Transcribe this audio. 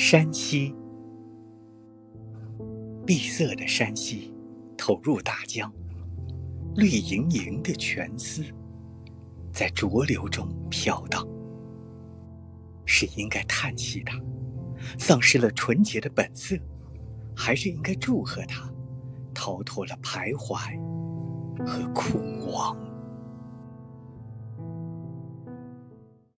山西，碧色的山溪投入大江，绿莹莹的泉丝在浊流中飘荡。是应该叹息它丧失了纯洁的本色，还是应该祝贺它逃脱了徘徊和苦亡？